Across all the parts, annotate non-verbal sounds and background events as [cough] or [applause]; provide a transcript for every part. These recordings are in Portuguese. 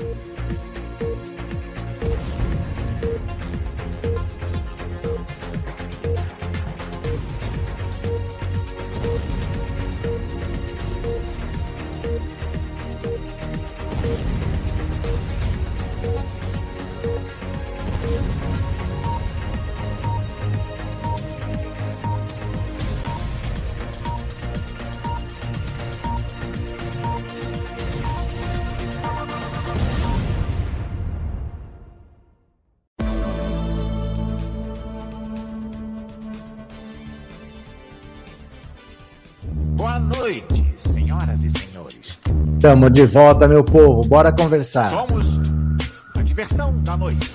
あ! Estamos de volta, meu povo. Bora conversar. Somos a diversão da noite.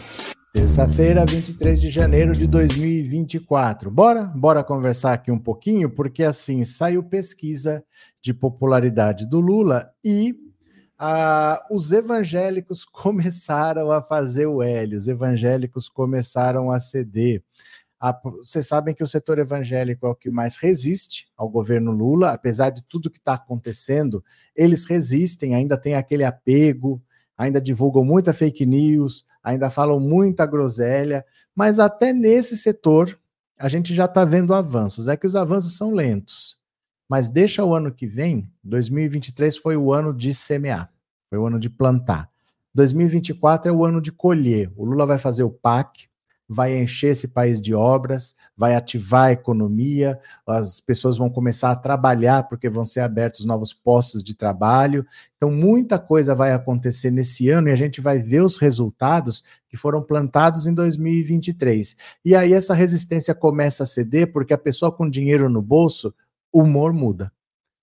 Terça-feira, 23 de janeiro de 2024. Bora? Bora conversar aqui um pouquinho, porque assim saiu pesquisa de popularidade do Lula e ah, os evangélicos [laughs] começaram a fazer o L, os evangélicos começaram a ceder. Vocês sabem que o setor evangélico é o que mais resiste ao governo Lula, apesar de tudo que está acontecendo, eles resistem, ainda tem aquele apego, ainda divulgam muita fake news, ainda falam muita groselha, mas até nesse setor a gente já está vendo avanços. É que os avanços são lentos, mas deixa o ano que vem, 2023 foi o ano de semear, foi o ano de plantar. 2024 é o ano de colher. O Lula vai fazer o PAC, vai encher esse país de obras, vai ativar a economia, as pessoas vão começar a trabalhar porque vão ser abertos novos postos de trabalho. Então, muita coisa vai acontecer nesse ano e a gente vai ver os resultados que foram plantados em 2023. E aí essa resistência começa a ceder porque a pessoa com dinheiro no bolso, o humor muda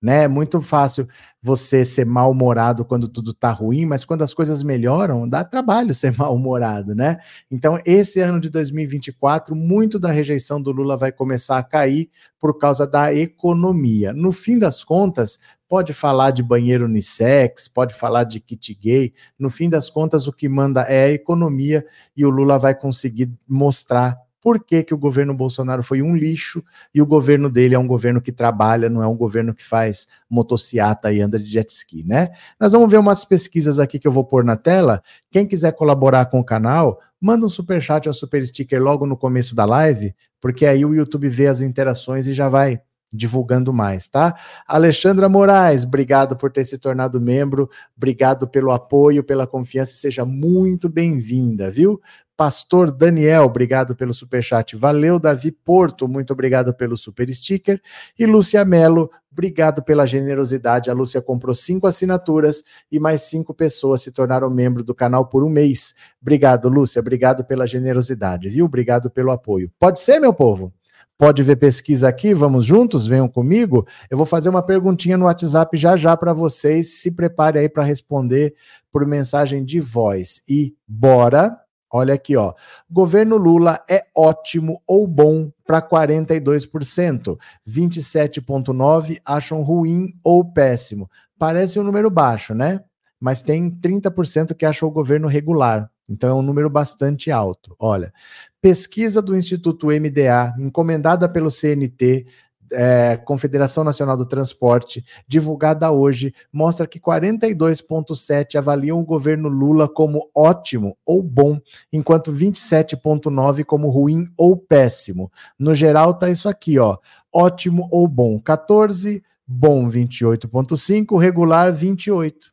né? É muito fácil você ser mal-humorado quando tudo tá ruim, mas quando as coisas melhoram, dá trabalho ser [laughs] mal-humorado, né? Então, esse ano de 2024, muito da rejeição do Lula vai começar a cair por causa da economia. No fim das contas, pode falar de banheiro unissex, pode falar de kit gay, no fim das contas, o que manda é a economia e o Lula vai conseguir mostrar por que, que o governo Bolsonaro foi um lixo e o governo dele é um governo que trabalha, não é um governo que faz motociata e anda de jet ski, né? Nós vamos ver umas pesquisas aqui que eu vou pôr na tela. Quem quiser colaborar com o canal, manda um super chat ou super sticker logo no começo da live, porque aí o YouTube vê as interações e já vai divulgando mais, tá? Alexandra Moraes, obrigado por ter se tornado membro, obrigado pelo apoio, pela confiança, seja muito bem-vinda, viu? Pastor Daniel, obrigado pelo super chat. Valeu, Davi Porto, muito obrigado pelo super sticker. E Lúcia Melo, obrigado pela generosidade. A Lúcia comprou cinco assinaturas e mais cinco pessoas se tornaram membro do canal por um mês. Obrigado, Lúcia. Obrigado pela generosidade, viu? Obrigado pelo apoio. Pode ser, meu povo? Pode ver pesquisa aqui, vamos juntos, venham comigo. Eu vou fazer uma perguntinha no WhatsApp já já para vocês. Se prepare aí para responder por mensagem de voz. E bora Olha aqui, ó. Governo Lula é ótimo ou bom para 42%. 27,9% acham ruim ou péssimo. Parece um número baixo, né? Mas tem 30% que acham o governo regular. Então é um número bastante alto. Olha, pesquisa do Instituto MDA, encomendada pelo CNT, é, Confederação Nacional do Transporte, divulgada hoje, mostra que 42,7% avaliam o governo Lula como ótimo ou bom, enquanto 27,9% como ruim ou péssimo. No geral, tá isso aqui, ó. Ótimo ou bom, 14%, bom 28,5%, regular 28%.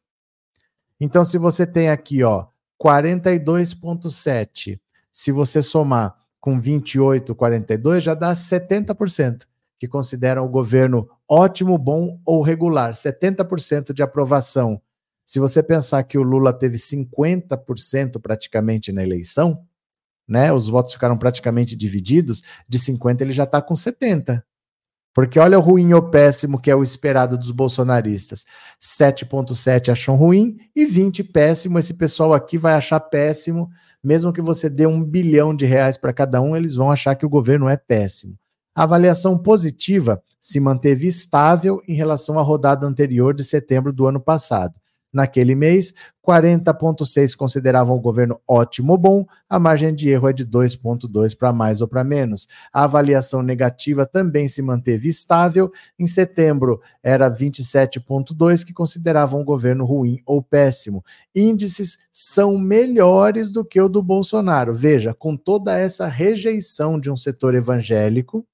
Então, se você tem aqui, ó, 42,7%, se você somar com 28, 42, já dá 70% que consideram o governo ótimo, bom ou regular, 70% de aprovação. Se você pensar que o Lula teve 50% praticamente na eleição, né? Os votos ficaram praticamente divididos, de 50 ele já está com 70. Porque olha o ruim ou péssimo que é o esperado dos bolsonaristas. 7.7 acham ruim e 20 péssimo. Esse pessoal aqui vai achar péssimo, mesmo que você dê um bilhão de reais para cada um, eles vão achar que o governo é péssimo. A avaliação positiva se manteve estável em relação à rodada anterior de setembro do ano passado. naquele mês, 40,6 consideravam o governo ótimo ou bom, a margem de erro é de 2,2 para mais ou para menos. A avaliação negativa também se manteve estável. Em setembro, era 27,2 que consideravam o governo ruim ou péssimo. Índices são melhores do que o do Bolsonaro. Veja, com toda essa rejeição de um setor evangélico,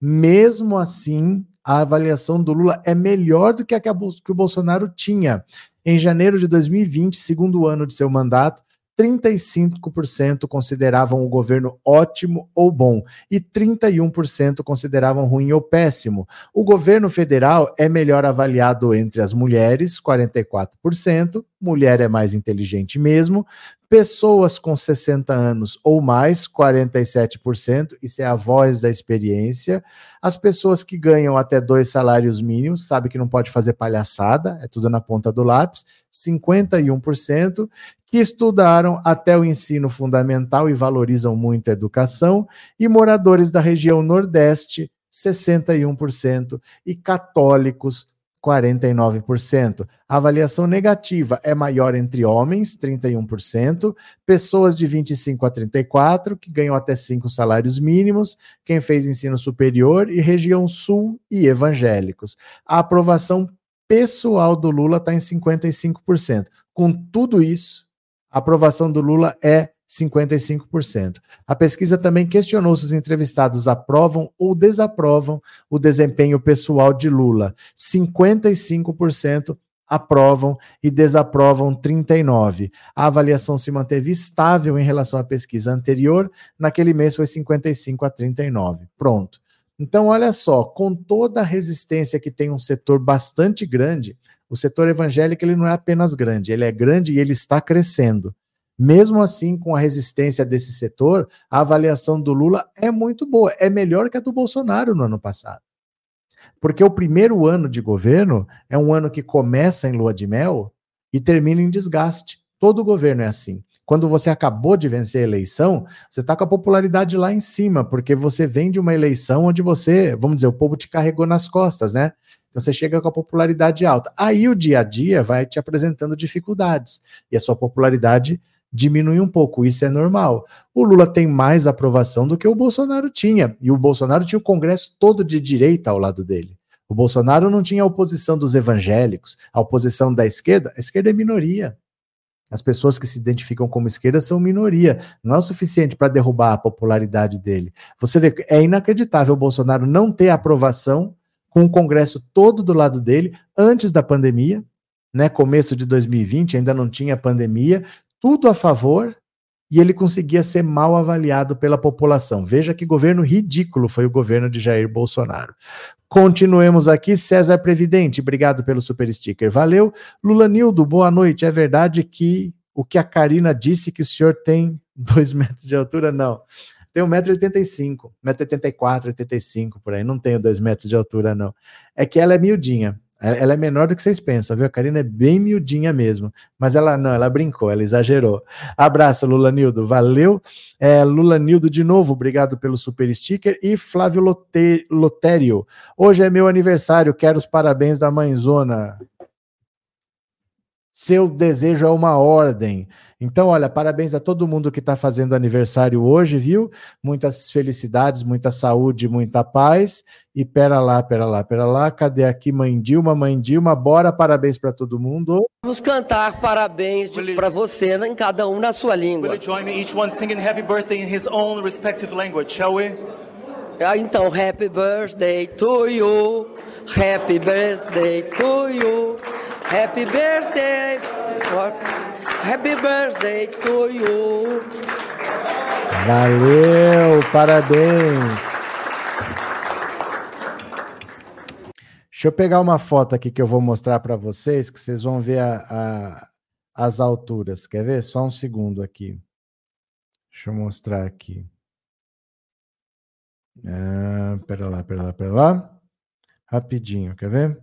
mesmo assim, a avaliação do Lula é melhor do que a que, o Bolsonaro tinha. Em janeiro de 2020, segundo ano de seu mandato, 35% consideravam o governo ótimo ou bom e 31% consideravam ruim ou péssimo. O governo federal é melhor avaliado entre as mulheres, 44%, mulher é mais inteligente mesmo, pessoas com 60 anos ou mais, 47%, isso é a voz da experiência. As pessoas que ganham até dois salários mínimos, sabe que não pode fazer palhaçada, é tudo na ponta do lápis, 51%, que estudaram até o ensino fundamental e valorizam muito a educação, e moradores da região Nordeste, 61%, e católicos, 49%. A avaliação negativa é maior entre homens, 31%, pessoas de 25 a 34, que ganham até cinco salários mínimos, quem fez ensino superior e região sul e evangélicos. A aprovação pessoal do Lula está em 55%. Com tudo isso, a aprovação do Lula é 55%. A pesquisa também questionou se os entrevistados aprovam ou desaprovam o desempenho pessoal de Lula. 55% aprovam e desaprovam 39. A avaliação se manteve estável em relação à pesquisa anterior, naquele mês foi 55 a 39. Pronto. Então, olha só, com toda a resistência que tem um setor bastante grande, o setor evangélico ele não é apenas grande, ele é grande e ele está crescendo. Mesmo assim, com a resistência desse setor, a avaliação do Lula é muito boa, é melhor que a do Bolsonaro no ano passado. Porque o primeiro ano de governo é um ano que começa em lua de mel e termina em desgaste. Todo governo é assim. Quando você acabou de vencer a eleição, você está com a popularidade lá em cima, porque você vem de uma eleição onde você, vamos dizer, o povo te carregou nas costas, né? Então você chega com a popularidade alta. Aí o dia a dia vai te apresentando dificuldades e a sua popularidade diminui um pouco, isso é normal. O Lula tem mais aprovação do que o Bolsonaro tinha, e o Bolsonaro tinha o Congresso todo de direita ao lado dele. O Bolsonaro não tinha a oposição dos evangélicos, a oposição da esquerda, a esquerda é minoria. As pessoas que se identificam como esquerda são minoria. Não é o suficiente para derrubar a popularidade dele. Você vê, é inacreditável o Bolsonaro não ter aprovação com o Congresso todo do lado dele antes da pandemia, né? Começo de 2020, ainda não tinha pandemia, tudo a favor e ele conseguia ser mal avaliado pela população. Veja que governo ridículo foi o governo de Jair Bolsonaro. Continuemos aqui, César Previdente, obrigado pelo super sticker, valeu. Lula Nildo, boa noite. É verdade que o que a Karina disse que o senhor tem dois [laughs] metros de altura? Não. Tenho 1,85m, 1,84m, 85 por aí. Não tenho 2 metros de altura, não. É que ela é miudinha. Ela é menor do que vocês pensam, viu? A Karina é bem miudinha mesmo. Mas ela não, ela brincou, ela exagerou. Abraço, Lula Nildo. Valeu. É, Lula Nildo de novo, obrigado pelo super sticker. E Flávio Lotério. Hoje é meu aniversário, quero os parabéns da mãezona. Seu desejo é uma ordem. Então, olha, parabéns a todo mundo que está fazendo aniversário hoje, viu? Muitas felicidades, muita saúde, muita paz. E pera lá, pera lá, pera lá. Cadê aqui mãe Dilma, mãe Dilma? Bora, parabéns para todo mundo. Vamos cantar parabéns para você, em cada um na sua língua. Will you join me each one singing happy birthday in his own respective language, shall we? Ah, então, happy birthday to you. Happy birthday to you. Happy birthday. Happy birthday to you. Valeu, parabéns. Deixa eu pegar uma foto aqui que eu vou mostrar para vocês, que vocês vão ver a, a, as alturas. Quer ver? Só um segundo aqui. Deixa eu mostrar aqui. Ah, pera lá, pera lá, pera lá. Rapidinho, quer ver?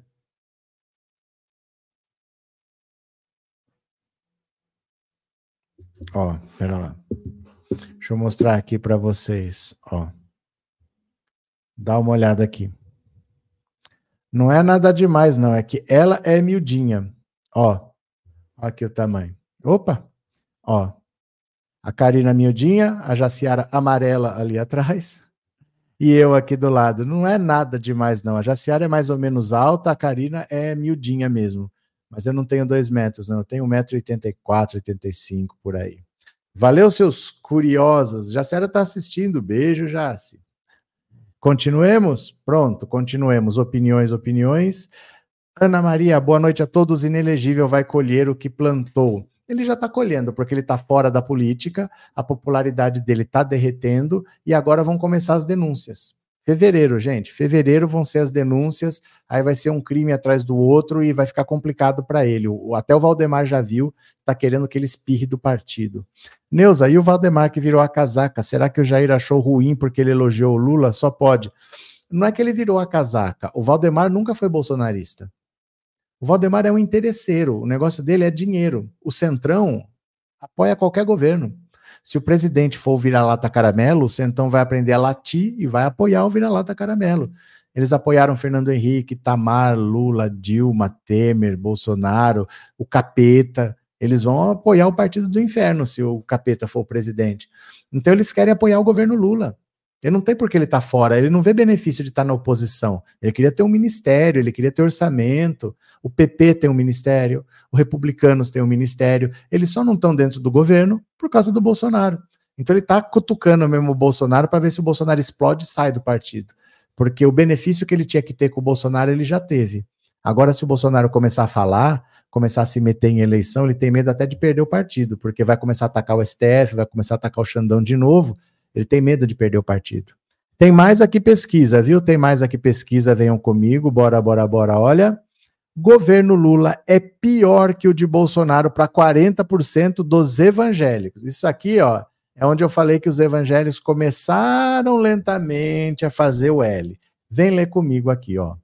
Ó, pera lá. Deixa eu mostrar aqui para vocês, ó. Dá uma olhada aqui. Não é nada demais, não. É que ela é miudinha. Ó, Aqui o tamanho. Opa! Ó. A Karina miudinha, a Jaciara amarela ali atrás. E eu aqui do lado. Não é nada demais, não. A Jaciara é mais ou menos alta, a Karina é miudinha mesmo. Mas eu não tenho dois metros, não. Eu tenho 1,84m, 85 por aí. Valeu, seus curiosos. Jaciara está assistindo. Beijo, Jaci. Continuemos? Pronto, continuemos. Opiniões, opiniões. Ana Maria, boa noite a todos. Inelegível vai colher o que plantou. Ele já está colhendo, porque ele está fora da política, a popularidade dele está derretendo e agora vão começar as denúncias. Fevereiro, gente. Fevereiro vão ser as denúncias, aí vai ser um crime atrás do outro e vai ficar complicado para ele. Até o Valdemar já viu, tá querendo que ele espirre do partido. Neuza, e o Valdemar que virou a casaca? Será que o Jair achou ruim porque ele elogiou o Lula? Só pode. Não é que ele virou a casaca. O Valdemar nunca foi bolsonarista. O Valdemar é um interesseiro. O negócio dele é dinheiro. O Centrão apoia qualquer governo. Se o presidente for o vira-lata caramelo, o Centão vai aprender a latir e vai apoiar o vira-lata caramelo. Eles apoiaram Fernando Henrique, Tamar, Lula, Dilma, Temer, Bolsonaro, o Capeta. Eles vão apoiar o partido do inferno se o Capeta for o presidente. Então eles querem apoiar o governo Lula. Ele não tem por que ele estar tá fora, ele não vê benefício de estar tá na oposição. Ele queria ter um ministério, ele queria ter orçamento. O PP tem um ministério, os republicanos têm um ministério. Eles só não estão dentro do governo por causa do Bolsonaro. Então ele está cutucando mesmo o Bolsonaro para ver se o Bolsonaro explode e sai do partido. Porque o benefício que ele tinha que ter com o Bolsonaro, ele já teve. Agora, se o Bolsonaro começar a falar, começar a se meter em eleição, ele tem medo até de perder o partido, porque vai começar a atacar o STF, vai começar a atacar o Xandão de novo ele tem medo de perder o partido. Tem mais aqui pesquisa, viu? Tem mais aqui pesquisa, venham comigo, bora, bora, bora. Olha, governo Lula é pior que o de Bolsonaro para 40% dos evangélicos. Isso aqui, ó, é onde eu falei que os evangélicos começaram lentamente a fazer o L. Vem ler comigo aqui, ó.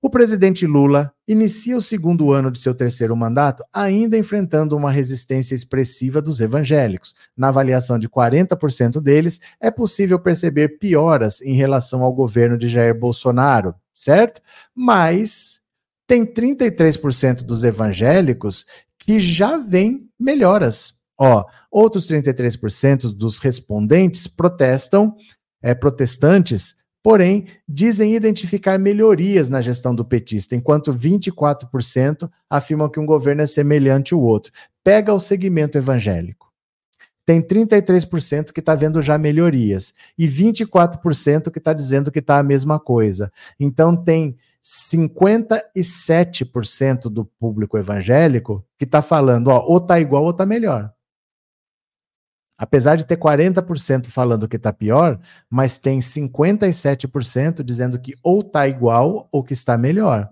O presidente Lula inicia o segundo ano de seu terceiro mandato ainda enfrentando uma resistência expressiva dos evangélicos. Na avaliação de 40% deles, é possível perceber pioras em relação ao governo de Jair Bolsonaro, certo? Mas tem 33% dos evangélicos que já veem melhoras. Ó, outros 33% dos respondentes protestam, é, protestantes porém dizem identificar melhorias na gestão do petista, enquanto 24% afirmam que um governo é semelhante ao outro. Pega o segmento evangélico. Tem 33% que está vendo já melhorias e 24% que está dizendo que está a mesma coisa. Então tem 57% do público evangélico que está falando, ó, ou está igual ou está melhor. Apesar de ter 40% falando que está pior, mas tem 57% dizendo que ou está igual ou que está melhor.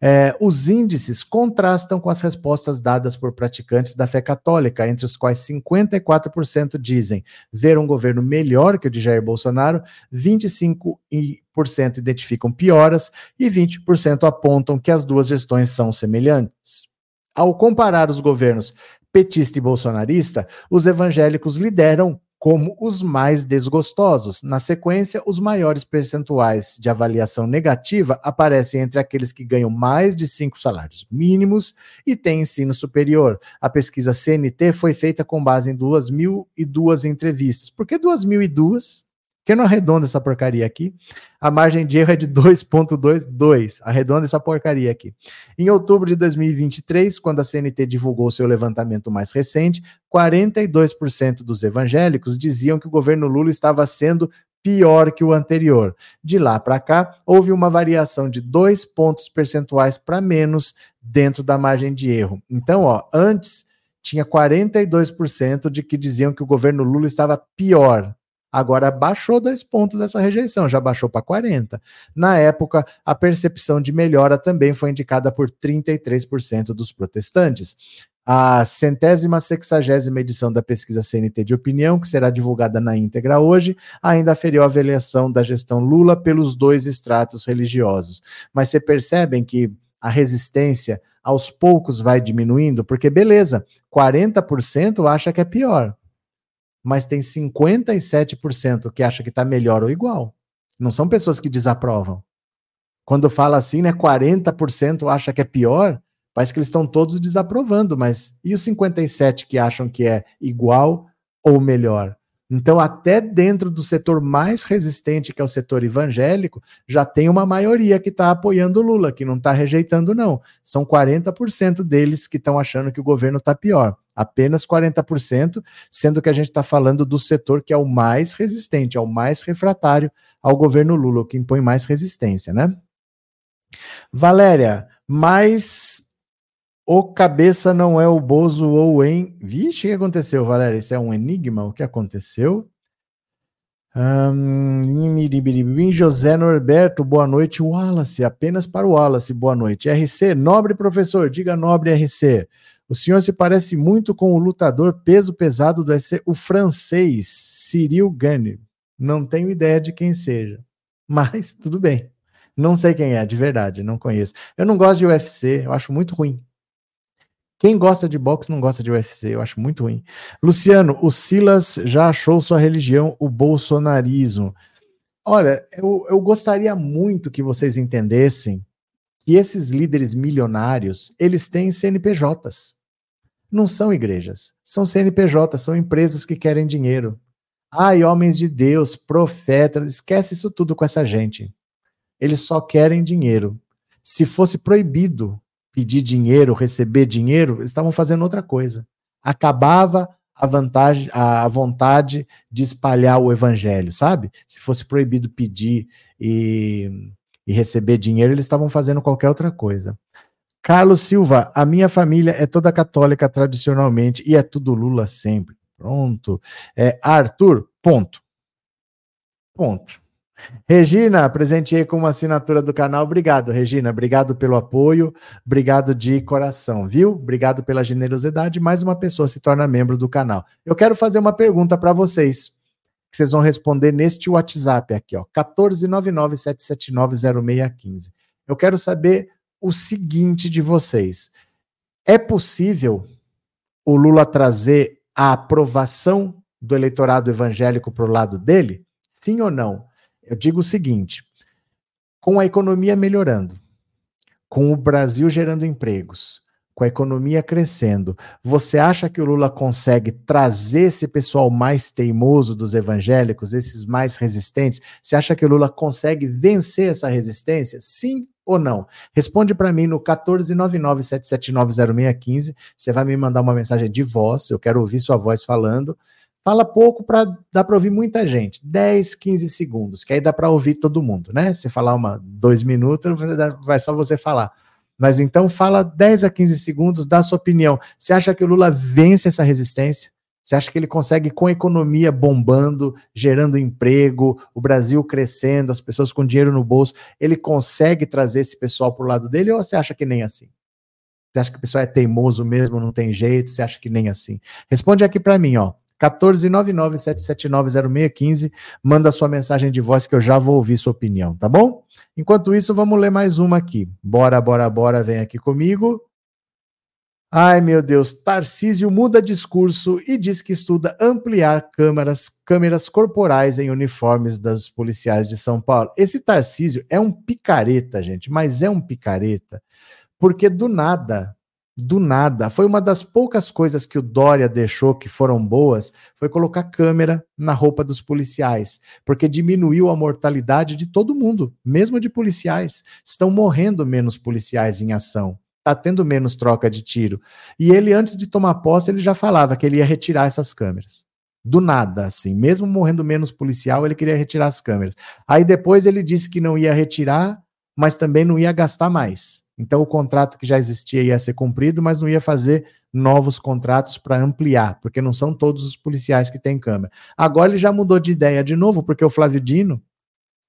É, os índices contrastam com as respostas dadas por praticantes da fé católica, entre os quais 54% dizem ver um governo melhor que o de Jair Bolsonaro, 25% identificam pioras e 20% apontam que as duas gestões são semelhantes. Ao comparar os governos petista e bolsonarista, os evangélicos lideram como os mais desgostosos. Na sequência, os maiores percentuais de avaliação negativa aparecem entre aqueles que ganham mais de cinco salários mínimos e têm ensino superior. A pesquisa CNT foi feita com base em 2.002 entrevistas. Por que 2.002? Que não arredonda essa porcaria aqui? A margem de erro é de [laughs] 2,22. Arredonda essa porcaria aqui. Em outubro de 2023, quando a CNT divulgou seu levantamento mais recente, 42% dos evangélicos diziam que o governo Lula estava sendo pior que o anterior. De lá para cá, houve uma variação de dois pontos percentuais para menos dentro da margem de erro. Então, ó, antes tinha 42% de que diziam que o governo Lula estava pior Agora baixou dois pontos dessa rejeição, já baixou para 40. Na época, a percepção de melhora também foi indicada por 33% dos protestantes. A centésima sexagésima edição da pesquisa CNT de opinião, que será divulgada na íntegra hoje, ainda aferiu a avaliação da gestão Lula pelos dois estratos religiosos. Mas você percebem que a resistência aos poucos vai diminuindo, porque beleza, 40% acha que é pior mas tem 57% que acha que está melhor ou igual. Não são pessoas que desaprovam. Quando fala assim, né, 40% acha que é pior, Parece que eles estão todos desaprovando, mas e os 57 que acham que é igual ou melhor? Então, até dentro do setor mais resistente, que é o setor evangélico, já tem uma maioria que está apoiando o Lula, que não está rejeitando, não. São 40% deles que estão achando que o governo está pior. Apenas 40%, sendo que a gente está falando do setor que é o mais resistente, é o mais refratário ao governo Lula, o que impõe mais resistência, né? Valéria, mas o cabeça não é o Bozo ou em. Vixe, o que aconteceu, Valéria? Isso é um enigma? O que aconteceu? Um, José Norberto, boa noite. Wallace, apenas para o Wallace, boa noite. RC, nobre professor, diga nobre RC. O senhor se parece muito com o lutador peso pesado do SC, o francês Cyril Gane. Não tenho ideia de quem seja, [laughs] mas tudo bem. Não sei quem é, de verdade, não conheço. Eu não gosto de UFC, eu acho muito ruim. Quem gosta de boxe não gosta de UFC, eu acho muito ruim. Luciano, o Silas já achou sua religião, o bolsonarismo. Olha, eu, eu gostaria muito que vocês entendessem que esses líderes milionários, eles têm CNPJs. Não são igrejas, são CNPJs, são empresas que querem dinheiro. Ai, homens de Deus, profetas, esquece isso tudo com essa gente. Eles só querem dinheiro. Se fosse proibido pedir dinheiro, receber dinheiro, eles estavam fazendo outra coisa. Acabava a vantagem, a vontade de espalhar o evangelho, sabe? Se fosse proibido pedir e, e receber dinheiro, eles estavam fazendo qualquer outra coisa. Carlos Silva, a minha família é toda católica tradicionalmente e é tudo Lula sempre. Pronto. É, Arthur, ponto. Ponto. Regina, presenteei com uma assinatura do canal. Obrigado, Regina. Obrigado pelo apoio. Obrigado de coração, viu? Obrigado pela generosidade. Mais uma pessoa se torna membro do canal. Eu quero fazer uma pergunta para vocês, que vocês vão responder neste WhatsApp aqui, ó, 14997790615. Eu quero saber o seguinte de vocês: é possível o Lula trazer a aprovação do eleitorado evangélico para o lado dele? Sim ou não? Eu digo o seguinte: com a economia melhorando, com o Brasil gerando empregos, com a economia crescendo, você acha que o Lula consegue trazer esse pessoal mais teimoso dos evangélicos, esses mais resistentes? Você acha que o Lula consegue vencer essa resistência? Sim ou não? Responde para mim no 14997790615. Você vai me mandar uma mensagem de voz, eu quero ouvir sua voz falando. Fala pouco para dar para ouvir muita gente, 10, 15 segundos, que aí dá para ouvir todo mundo, né? Se falar uma dois minutos, vai só você falar. Mas então fala 10 a 15 segundos, dá sua opinião. Você acha que o Lula vence essa resistência? Você acha que ele consegue, com a economia bombando, gerando emprego, o Brasil crescendo, as pessoas com dinheiro no bolso, ele consegue trazer esse pessoal para o lado dele ou você acha que nem assim? Você acha que o pessoal é teimoso mesmo, não tem jeito? Você acha que nem assim? Responde aqui para mim, ó. 14997790615. Manda sua mensagem de voz que eu já vou ouvir sua opinião, tá bom? Enquanto isso, vamos ler mais uma aqui. Bora, bora, bora, vem aqui comigo. Ai, meu Deus, Tarcísio muda discurso e diz que estuda ampliar câmeras, câmeras corporais em uniformes dos policiais de São Paulo. Esse Tarcísio é um picareta, gente, mas é um picareta, porque do nada do nada. Foi uma das poucas coisas que o Dória deixou que foram boas, foi colocar câmera na roupa dos policiais, porque diminuiu a mortalidade de todo mundo, mesmo de policiais. Estão morrendo menos policiais em ação. Está tendo menos troca de tiro. E ele, antes de tomar posse, ele já falava que ele ia retirar essas câmeras. Do nada, assim. Mesmo morrendo menos policial, ele queria retirar as câmeras. Aí depois ele disse que não ia retirar, mas também não ia gastar mais. Então o contrato que já existia ia ser cumprido, mas não ia fazer novos contratos para ampliar, porque não são todos os policiais que têm câmera. Agora ele já mudou de ideia de novo, porque o Flávio Dino,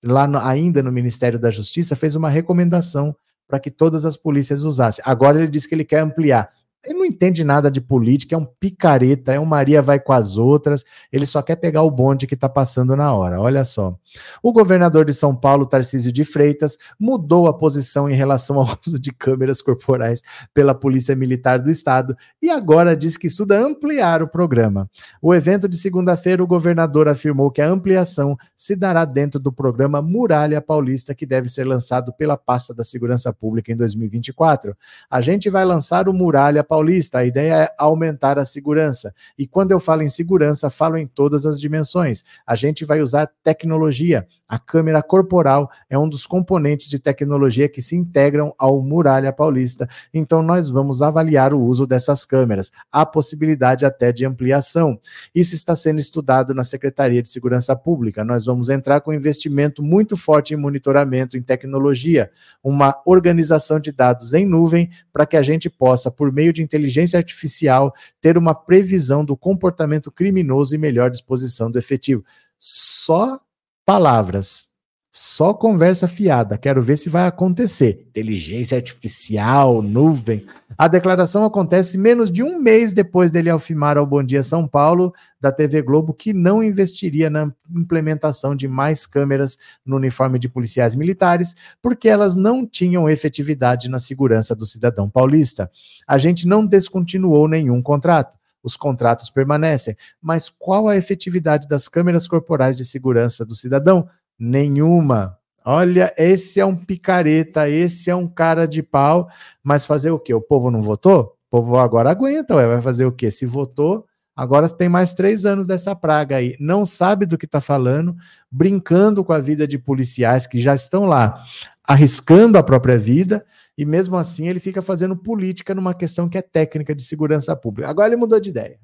lá no, ainda no Ministério da Justiça, fez uma recomendação para que todas as polícias usassem. Agora ele diz que ele quer ampliar. Ele não entende nada de política, é um picareta, é um Maria vai com as outras, ele só quer pegar o bonde que está passando na hora. Olha só. O governador de São Paulo, Tarcísio de Freitas, mudou a posição em relação ao [laughs] uso de câmeras corporais pela Polícia Militar do Estado e agora diz que estuda ampliar o programa. O evento de segunda-feira, o governador afirmou que a ampliação se dará dentro do programa Muralha Paulista, que deve ser lançado pela pasta da Segurança Pública em 2024. A gente vai lançar o Muralha Paulista Paulista, a ideia é aumentar a segurança. E quando eu falo em segurança, falo em todas as dimensões. A gente vai usar tecnologia. A câmera corporal é um dos componentes de tecnologia que se integram ao Muralha Paulista. Então, nós vamos avaliar o uso dessas câmeras. Há possibilidade até de ampliação. Isso está sendo estudado na Secretaria de Segurança Pública. Nós vamos entrar com investimento muito forte em monitoramento, em tecnologia, uma organização de dados em nuvem para que a gente possa, por meio de inteligência artificial ter uma previsão do comportamento criminoso e melhor disposição do efetivo. Só palavras. Só conversa fiada. Quero ver se vai acontecer. Inteligência artificial, nuvem. A declaração acontece menos de um mês depois dele afirmar ao Bom Dia São Paulo, da TV Globo, que não investiria na implementação de mais câmeras no uniforme de policiais militares, porque elas não tinham efetividade na segurança do cidadão paulista. A gente não descontinuou nenhum contrato os contratos permanecem. Mas qual a efetividade das câmeras corporais de segurança do cidadão? Nenhuma. Olha, esse é um picareta, esse é um cara de pau, mas fazer o quê? O povo não votou? O povo agora aguenta, ué, vai fazer o quê? Se votou, agora tem mais três anos dessa praga aí. Não sabe do que está falando, brincando com a vida de policiais que já estão lá, arriscando a própria vida, e mesmo assim ele fica fazendo política numa questão que é técnica de segurança pública. Agora ele mudou de ideia.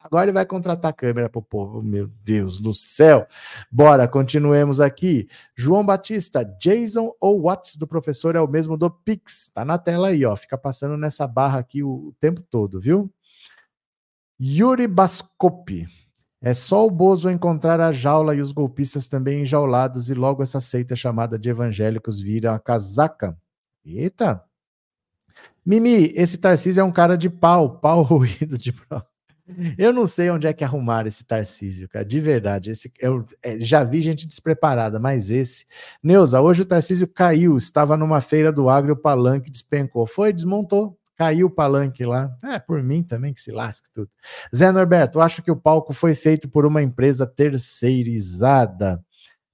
Agora ele vai contratar câmera para o povo. Meu Deus do céu. Bora, continuemos aqui. João Batista, Jason ou Watts do professor é o mesmo do Pix. Tá na tela aí, ó. Fica passando nessa barra aqui o, tempo todo, viu? Yuri Bascopi. É só o Bozo encontrar a jaula e os golpistas também enjaulados, e logo essa seita chamada de evangélicos vira a casaca. Eita! Mimi, esse Tarcísio é um cara de pau, pau [laughs] ruído de prova. Eu não sei onde é que arrumaram esse Tarcísio, cara, de verdade. Esse, eu é, já vi gente despreparada, mas esse. Neuza, hoje o Tarcísio caiu, estava numa feira do agro e o palanque despencou. Foi, desmontou, caiu o palanque lá. É, por mim também que se lasque tudo. Zé Norberto, acho que o palco foi feito por uma empresa terceirizada.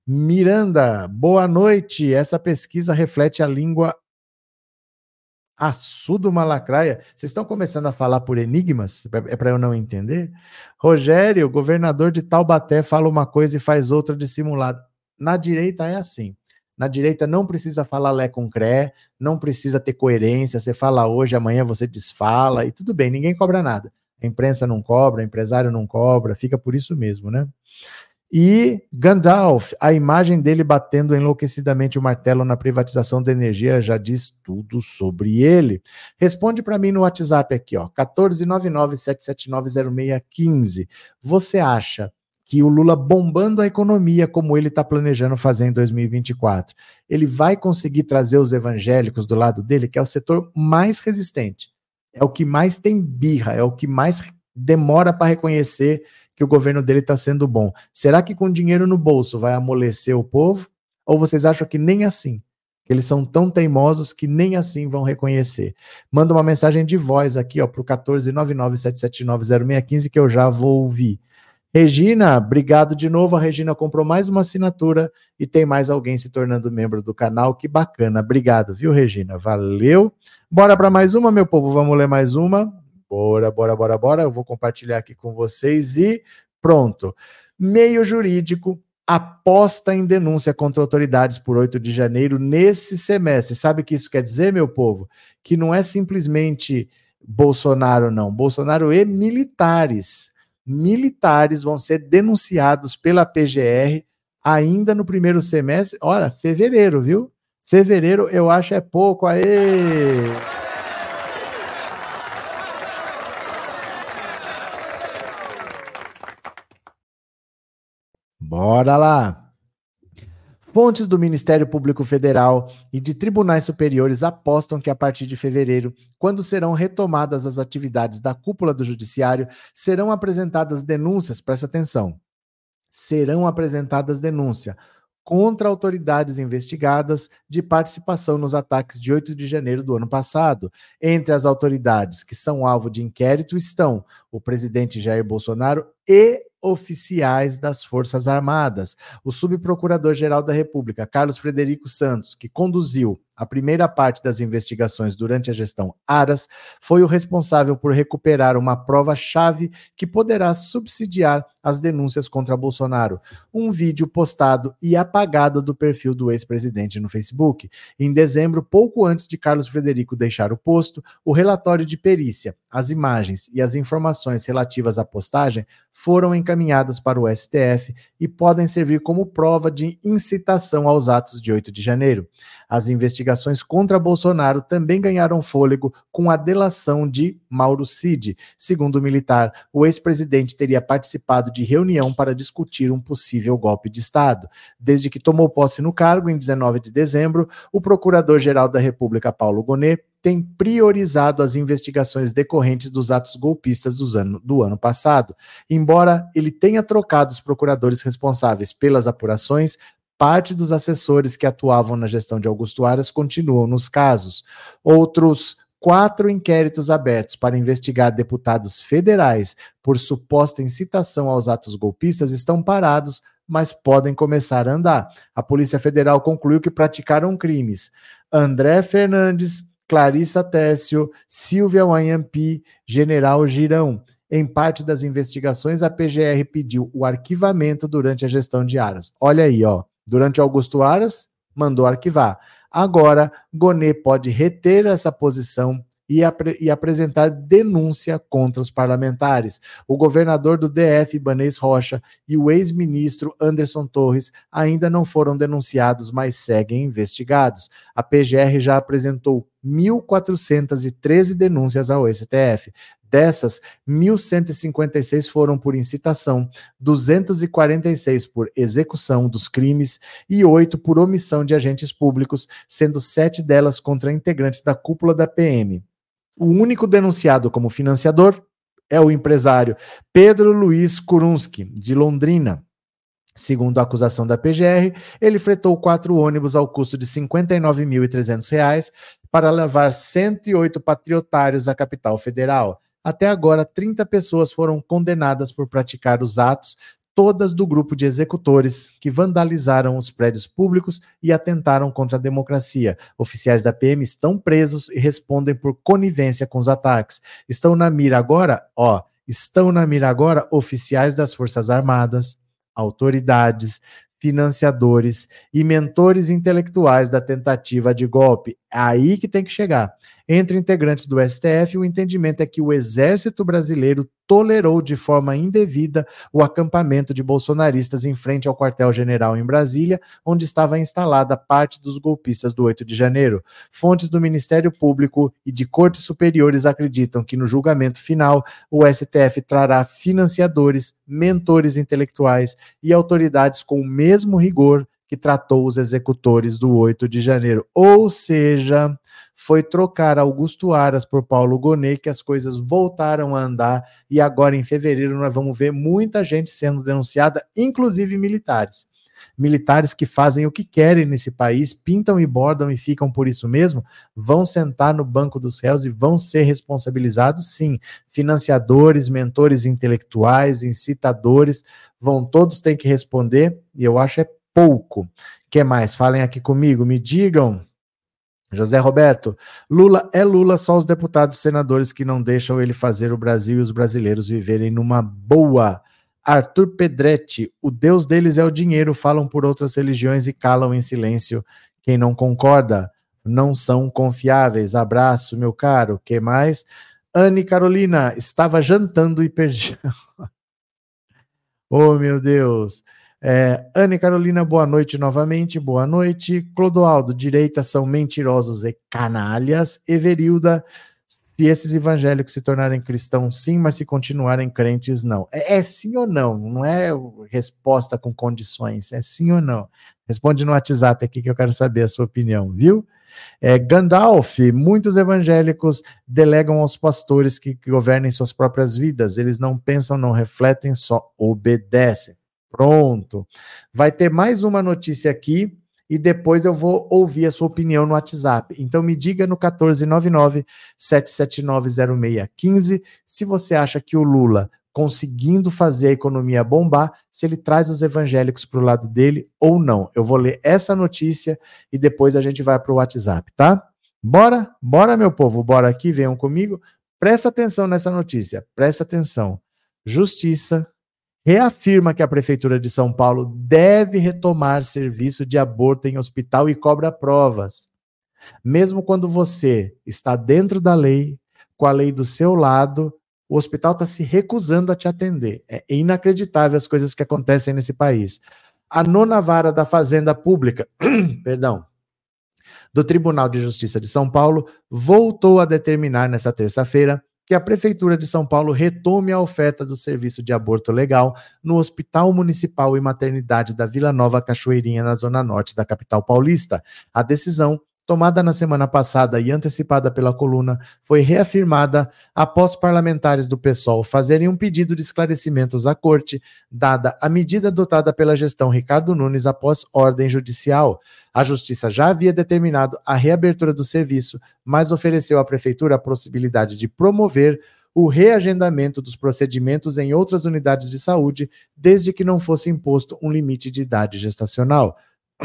Miranda, boa noite. Essa pesquisa reflete a língua Assudo Malacraia. Vocês estão começando a falar por enigmas? É para eu não entender? Rogério, governador de Taubaté, fala uma coisa e faz outra dissimulada. Na direita é assim. Na direita não precisa falar lé com cré, não precisa ter coerência. Você fala hoje, amanhã você desfala e tudo bem, ninguém cobra nada. A imprensa não cobra, o empresário não cobra, fica por isso mesmo, né? E Gandalf, a imagem dele batendo enlouquecidamente o martelo na privatização da energia já diz tudo sobre ele. Responde para mim no WhatsApp aqui, ó, 14997790615. Você acha que o Lula bombando a economia como ele está planejando fazer em 2024, ele vai conseguir trazer os evangélicos do lado dele, que é o setor mais resistente, é o que mais tem birra, é o que mais demora para reconhecer que o governo dele está sendo bom. Será que com dinheiro no bolso vai amolecer o povo? Ou vocês acham que nem assim? Que eles são tão teimosos que nem assim vão reconhecer. Manda uma mensagem de voz aqui ó, para o 14997790615 que eu já vou ouvir. Regina, obrigado de novo. A Regina comprou mais uma assinatura e tem mais alguém se tornando membro do canal. Que bacana. Obrigado, viu, Regina? Valeu. Bora para mais uma, meu povo. Vamos ler mais uma. Bora, bora, bora, bora. Eu vou compartilhar aqui com vocês e pronto. Meio jurídico aposta em denúncia contra autoridades por 8 de janeiro nesse semestre. Sabe o que isso quer dizer, meu povo? Que não é simplesmente Bolsonaro, não. Bolsonaro e militares. Militares vão ser denunciados pela PGR ainda no primeiro semestre. Olha, fevereiro, viu? Fevereiro eu acho é pouco. Aê! Bora lá. Fontes do Ministério Público Federal e de tribunais superiores apostam que a partir de fevereiro, quando serão retomadas as atividades da cúpula do Judiciário, serão apresentadas denúncias, presta atenção, serão apresentadas denúncias contra autoridades investigadas de participação nos ataques de 8 de janeiro do ano passado. Entre as autoridades que são alvo de inquérito estão o presidente Jair Bolsonaro e oficiais das Forças Armadas. O subprocurador-geral da República, Carlos Frederico Santos, que conduziu a primeira parte das investigações durante a gestão Aras, foi o responsável por recuperar uma prova-chave que poderá subsidiar as denúncias contra Bolsonaro. Um vídeo postado e apagado do perfil do ex-presidente no Facebook. Em dezembro, pouco antes de Carlos Frederico deixar o posto, o relatório de perícia, as imagens e as informações relativas à postagem foram encaminhadas para o STF e podem servir como prova de incitação aos atos de 8 de janeiro. As investigações contra Bolsonaro também ganharam fôlego com a delação de Mauro Cid. Segundo o militar, o ex-presidente teria participado de reunião para discutir um possível golpe de Estado. Desde que tomou posse no cargo, em 19 de dezembro, o procurador-geral da República, Paulo Gonet, tem priorizado as investigações decorrentes dos atos golpistas do ano, do ano passado. Embora ele tenha trocado os procuradores responsáveis pelas apurações, parte dos assessores que atuavam na gestão de Augusto Aras continuam nos casos. Outros quatro inquéritos abertos para investigar deputados federais por suposta incitação aos atos golpistas estão parados, mas podem começar a andar. A Polícia Federal concluiu que praticaram crimes. André Fernandes, Clarissa Tércio, Silvia Wanhampi, General Girão. Em parte das investigações, a PGR pediu o arquivamento durante a gestão de Aras. Olha aí, ó. Durante Augusto Aras, mandou arquivar. Agora, Gonê pode reter essa posição e, apre e, apresentar denúncia contra os parlamentares. O governador do DF, Ibanez Rocha, e o ex-ministro Anderson Torres ainda não foram denunciados, mas seguem investigados. A PGR já apresentou 1.413 denúncias ao STF. Dessas, 1.156 foram por incitação, 246 por execução dos crimes e 8 por omissão de agentes públicos, sendo sete delas contra integrantes da cúpula da PM. O único denunciado como financiador é o empresário Pedro Luiz Kurunski, de Londrina. Segundo a acusação da PGR, ele fretou quatro ônibus ao custo de R$ 59.300 para levar 108 patriotários à capital federal. Até agora, 30 pessoas foram condenadas por praticar os atos todas do grupo de executores que vandalizaram os prédios públicos e atentaram contra a democracia. Oficiais da PM estão presos e respondem por conivência com os ataques. Estão na mira agora, ó, estão na mira agora oficiais das Forças Armadas, autoridades, financiadores e mentores intelectuais da tentativa de golpe. Aí que tem que chegar. Entre integrantes do STF, o entendimento é que o exército brasileiro tolerou de forma indevida o acampamento de bolsonaristas em frente ao quartel-general em Brasília, onde estava instalada parte dos golpistas do 8 de janeiro. Fontes do Ministério Público e de cortes superiores acreditam que no julgamento final o STF trará financiadores, mentores intelectuais e autoridades com o mesmo rigor que tratou os executores do 8 de janeiro. Ou seja, foi trocar Augusto Aras por Paulo Gonet que as coisas voltaram a andar e agora em fevereiro nós vamos ver muita gente sendo denunciada, inclusive militares. Militares que fazem o que querem nesse país, pintam e bordam e ficam por isso mesmo, vão sentar no banco dos réus e vão ser responsabilizados, sim. Financiadores, mentores intelectuais, incitadores, vão todos ter que responder, e eu acho é pouco. que mais? Falem aqui comigo, me digam. José Roberto, Lula é Lula, só os deputados e senadores que não deixam ele fazer o Brasil e os brasileiros viverem numa boa. Arthur Pedretti, o Deus deles é o dinheiro, falam por outras religiões e calam em silêncio quem não concorda. Não são confiáveis. Abraço, meu caro. que mais? Anne Carolina, estava jantando e perdi. [laughs] oh, meu Deus. É, Anne Carolina, boa noite novamente, boa noite. Clodoaldo, direita são mentirosos e canalhas. Everilda, se esses evangélicos se tornarem cristãos, sim, mas se continuarem crentes, não. É, é, sim ou não? Não é resposta com condições, é sim ou não. Responde no WhatsApp aqui que eu quero saber a sua opinião, viu? É, Gandalf, muitos evangélicos delegam aos pastores que, que governem suas próprias vidas. Eles não pensam, não refletem, só obedecem. Pronto. Vai ter mais uma notícia aqui e depois eu vou ouvir a sua opinião no WhatsApp. Então me diga no 1499 7790615 se você acha que o Lula conseguindo fazer a economia bombar, se ele traz os evangélicos para o lado dele ou não. Eu vou ler essa notícia e depois a gente vai para o WhatsApp, tá? Bora, bora, meu povo, bora aqui, venham comigo. Presta atenção nessa notícia, presta atenção. Justiça reafirma que a Prefeitura de São Paulo deve retomar serviço de aborto em hospital e cobra provas. Mesmo quando você está dentro da lei, com a lei do seu lado, o hospital está se recusando a te atender. É inacreditável as coisas que acontecem nesse país. A nona vara da Fazenda Pública, [clears throat] perdão, do Tribunal de Justiça de São Paulo voltou a determinar nesta terça-feira que a Prefeitura de São Paulo retome a oferta do serviço de aborto legal no Hospital Municipal e Maternidade da Vila Nova Cachoeirinha, na zona norte da capital paulista. A decisão tomada na semana passada e antecipada pela coluna, foi reafirmada após parlamentares do PSOL fazerem um pedido de esclarecimentos à corte, dada a medida adotada pela gestão Ricardo Nunes após ordem judicial. A justiça já havia determinado a reabertura do serviço, mas ofereceu à prefeitura a possibilidade de promover o reagendamento dos procedimentos em outras unidades de saúde, desde que não fosse imposto um limite de idade gestacional. [clears throat]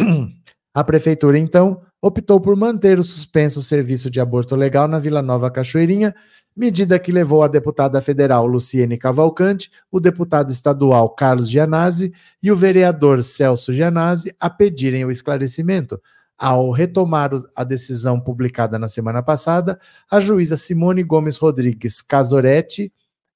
A prefeitura, então, optou por manter o suspenso serviço de aborto legal na Vila Nova Cachoeirinha, medida que levou a deputada federal Luciene Cavalcante, o deputado estadual Carlos Gianazzi e o vereador Celso Gianazzi a pedirem o esclarecimento. Ao retomar a decisão publicada na semana passada, a juíza Simone Gomes Rodrigues Casoretti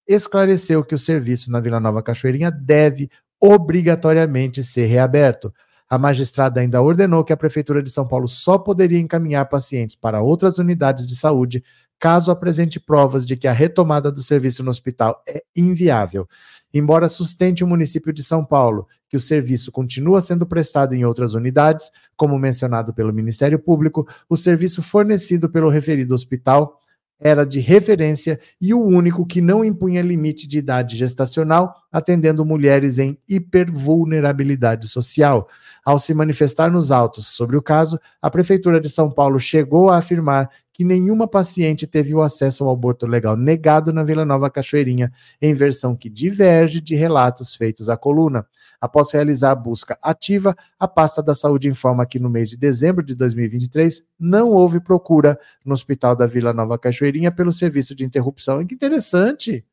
esclareceu que o serviço na Vila Nova Cachoeirinha deve obrigatoriamente ser reaberto. A magistrada ainda ordenou que a Prefeitura de São Paulo só poderia encaminhar pacientes para outras unidades de saúde caso apresente provas de que a retomada do serviço no hospital é inviável. Embora sustente o município de São Paulo que o serviço continua sendo prestado em outras unidades, como mencionado pelo Ministério Público, o serviço fornecido pelo referido hospital era de referência e o único que não impunha limite de idade gestacional, atendendo mulheres em hipervulnerabilidade social. Ao se manifestar nos autos sobre o caso, a Prefeitura de São Paulo chegou a afirmar que nenhuma paciente teve o acesso ao aborto legal negado na Vila Nova Cachoeirinha, em versão que diverge de relatos feitos à coluna. Após realizar a busca ativa, a pasta da saúde informa que no mês de dezembro de 2023 não houve procura no Hospital da Vila Nova Cachoeirinha pelo serviço de interrupção. Que interessante!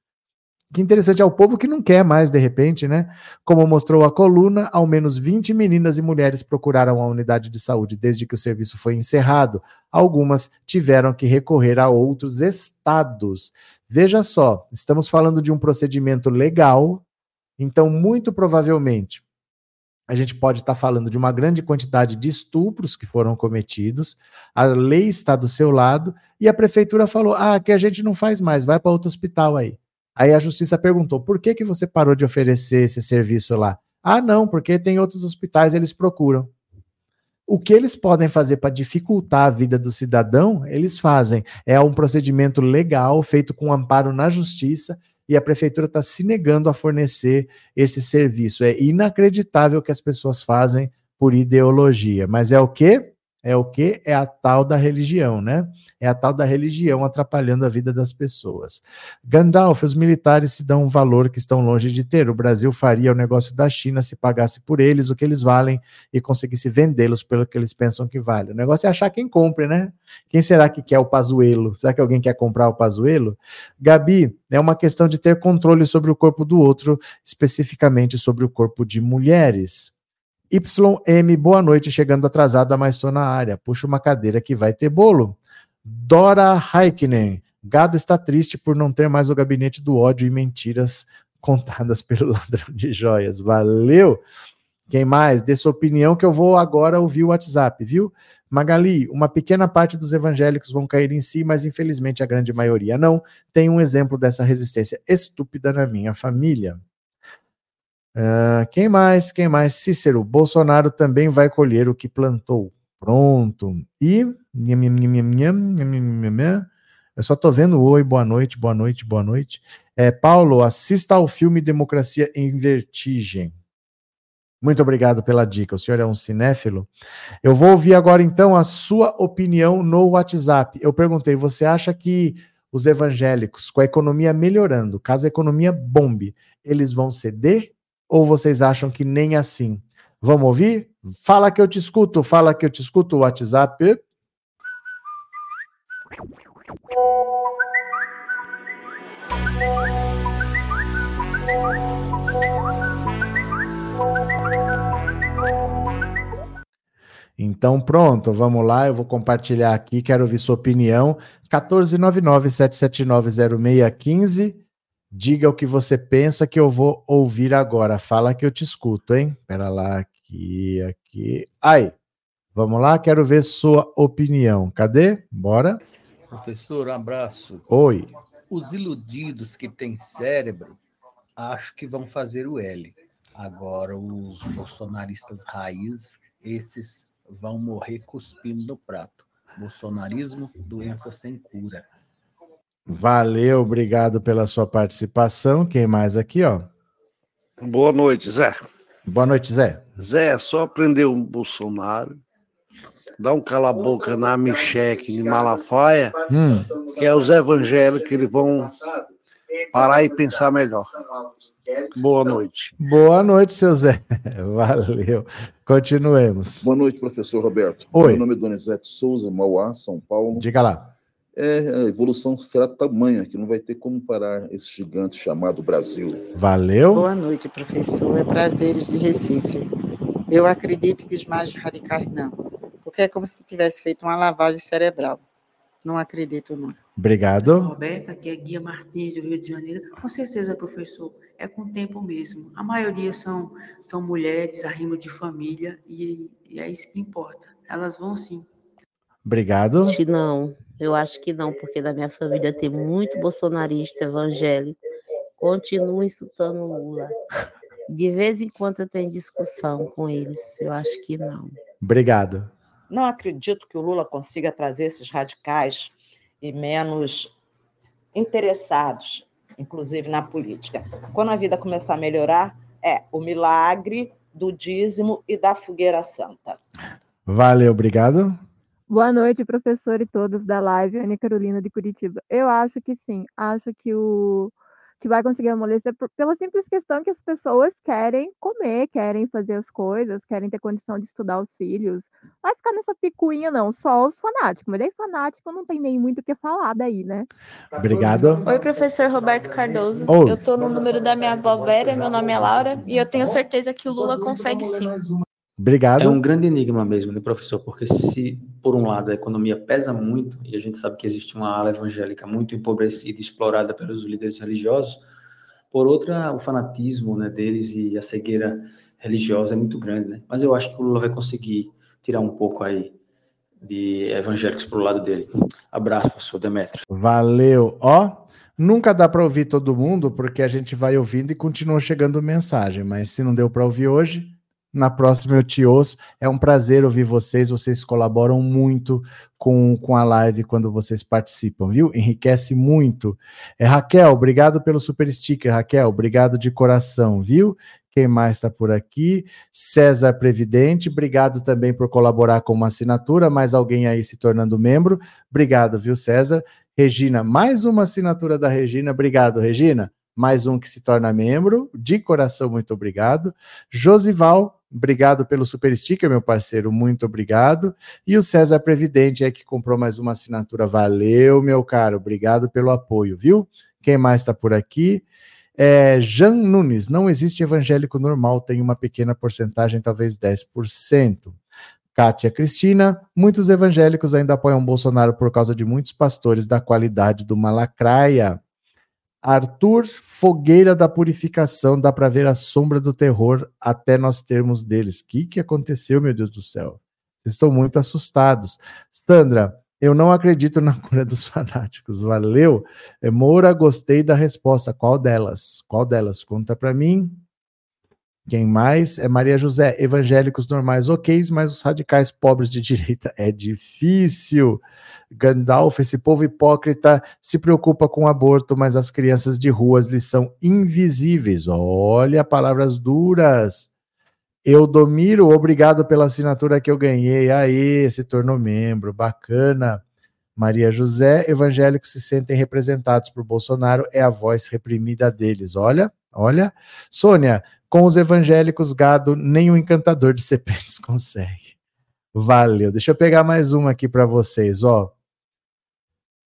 Que interessante, é o povo que não quer mais, de repente, né? Como mostrou a coluna, ao menos 20 meninas e mulheres procuraram a unidade de saúde desde que o serviço foi encerrado. Algumas tiveram que recorrer a outros estados. Veja só, estamos falando de um procedimento legal, então, muito provavelmente, a gente pode estar falando de uma grande quantidade de estupros que foram cometidos, a lei está do seu lado, e a prefeitura falou: ah, que a gente não faz mais, vai para outro hospital aí. Aí a justiça perguntou: por que, que você parou de oferecer esse serviço lá? Ah, não, porque tem outros hospitais, eles procuram. O que eles podem fazer para dificultar a vida do cidadão, eles fazem. É um procedimento legal, feito com amparo na justiça, e a prefeitura está se negando a fornecer esse serviço. É inacreditável o que as pessoas fazem por ideologia. Mas é o quê? É o que? É a tal da religião, né? É a tal da religião atrapalhando a vida das pessoas. Gandalf, os militares se dão um valor que estão longe de ter. O Brasil faria o negócio da China se pagasse por eles o que eles valem e conseguisse vendê-los pelo que eles pensam que vale. O negócio é achar quem compre, né? Quem será que quer o Pazuelo? Será que alguém quer comprar o Pazuelo? Gabi, é uma questão de ter controle sobre o corpo do outro, especificamente sobre o corpo de mulheres. YM, boa noite, chegando atrasada, mas estou na área. Puxa uma cadeira que vai ter bolo. Dora Heikkinen, gado está triste por não ter mais o gabinete do ódio e mentiras contadas pelo [laughs] ladrão de joias. Valeu! Quem mais? Dê sua opinião que eu vou agora ouvir o WhatsApp, viu? Magali, uma pequena parte dos evangélicos vão cair em si, mas infelizmente a grande maioria não. Tem um exemplo dessa resistência estúpida na minha família. Uh, quem mais? Quem mais? Cícero, Bolsonaro também vai colher o que plantou. Pronto. E. Eu só tô vendo oi, boa noite, boa noite, boa noite. É, Paulo, assista ao filme Democracia em Vertigem. Muito obrigado pela dica. O senhor é um cinéfilo. Eu vou ouvir agora, então, a sua opinião no WhatsApp. Eu perguntei: você acha que os evangélicos, com a economia melhorando, caso a economia bombe, eles vão ceder? Ou vocês acham que nem assim? Vamos ouvir? Fala que eu te escuto, fala que eu te escuto, WhatsApp. Então, pronto, vamos lá. Eu vou compartilhar aqui, quero ouvir sua opinião. 149-779-0615. Diga o que você pensa que eu vou ouvir agora. Fala que eu te escuto, hein? Pera lá, aqui, aqui. Aí, vamos lá, quero ver sua opinião. Cadê? Bora. Professor, um abraço. Oi. Os iludidos que têm cérebro, acho que vão fazer o L. Agora, os bolsonaristas raiz, esses vão morrer cuspindo no prato. Bolsonarismo, doença sem cura. Valeu, obrigado pela sua participação. Quem mais aqui, ó? Boa noite, Zé. Boa noite, Zé. Zé, só aprender o Bolsonaro, dá um cala-boca na Micheque de Malafaia, hum. que é os evangélicos que eles vão parar e pensar melhor. Boa noite. Boa noite, seu Zé. [laughs] Valeu. Continuemos. Boa noite, professor Roberto. Oi. Meu nome é Donizete Souza, Mauá, São Paulo. Diga lá. É, a evolução será tamanha que não vai ter como parar esse gigante chamado Brasil. Valeu. Boa noite, professor. É prazeres de Recife. Eu acredito que os mais radicais não, porque é como se tivesse feito uma lavagem cerebral. Não acredito, não. Obrigado. Roberta, aqui é Guia Martins, do Rio de Janeiro. Com certeza, professor, é com o tempo mesmo. A maioria são, são mulheres, arrimo de família, e, e é isso que importa. Elas vão sim. Obrigado. Não, eu acho que não, porque na minha família tem muito bolsonarista evangélico. Continua insultando Lula. De vez em quando eu tenho discussão com eles. Eu acho que não. Obrigado. Não acredito que o Lula consiga trazer esses radicais e menos interessados, inclusive na política. Quando a vida começar a melhorar, é o milagre do dízimo e da fogueira santa. Valeu, obrigado. Boa noite, professor e todos da live, Ana Carolina de Curitiba. Eu acho que sim, acho que o que vai conseguir amolecer por, pela simples questão que as pessoas querem comer, querem fazer as coisas, querem ter condição de estudar os filhos. Vai ficar nessa picuinha, não, só os fanáticos. Mas daí fanático não tem nem muito o que falar daí, né? Obrigado. Oi, professor Roberto Cardoso. Oh. Eu tô no número da minha avó Vera, meu nome é Laura, e eu tenho certeza que o Lula consegue sim. Obrigado. É um grande enigma mesmo, né, professor? Porque se, por um lado, a economia pesa muito, e a gente sabe que existe uma ala evangélica muito empobrecida, explorada pelos líderes religiosos, por outra, o fanatismo né, deles e a cegueira religiosa é muito grande, né? Mas eu acho que o Lula vai conseguir tirar um pouco aí de evangélicos para o lado dele. Abraço, professor Demetrio. Valeu. Ó, nunca dá para ouvir todo mundo, porque a gente vai ouvindo e continua chegando mensagem, mas se não deu para ouvir hoje, na próxima eu te ouço. É um prazer ouvir vocês. Vocês colaboram muito com, com a live quando vocês participam, viu? Enriquece muito. É, Raquel, obrigado pelo super sticker, Raquel. Obrigado de coração, viu? Quem mais está por aqui? César Previdente, obrigado também por colaborar com uma assinatura. Mais alguém aí se tornando membro. Obrigado, viu, César? Regina, mais uma assinatura da Regina. Obrigado, Regina mais um que se torna membro. De coração, muito obrigado. Josival, obrigado pelo super sticker, meu parceiro, muito obrigado. E o César Previdente é que comprou mais uma assinatura. Valeu, meu caro, obrigado pelo apoio, viu? Quem mais está por aqui? É, Jean Nunes, não existe evangélico normal, tem uma pequena porcentagem, talvez 10%. Kátia Cristina, muitos evangélicos ainda apoiam Bolsonaro por causa de muitos pastores da qualidade do Malacraia. Arthur Fogueira da Purificação, dá para ver a sombra do terror até nós termos deles. O que, que aconteceu, meu Deus do céu? Vocês estão muito assustados. Sandra, eu não acredito na cura dos [laughs] fanáticos. Valeu. Moura, gostei da resposta. Qual delas? Qual delas? Conta para mim. Quem mais? É Maria José. Evangélicos normais, ok, mas os radicais pobres de [laughs] direita é difícil. Gandalf, esse povo hipócrita se preocupa com o aborto, mas as crianças de ruas lhes são invisíveis. Olha, palavras duras. Eudomiro, obrigado pela assinatura que eu ganhei. Aí, se tornou membro, bacana. Maria José, evangélicos se sentem representados por Bolsonaro, é a voz reprimida deles. Olha, olha. Sônia, com os evangélicos gado, nem o encantador de serpentes [laughs] consegue. Valeu. Deixa eu pegar mais uma aqui para vocês, ó.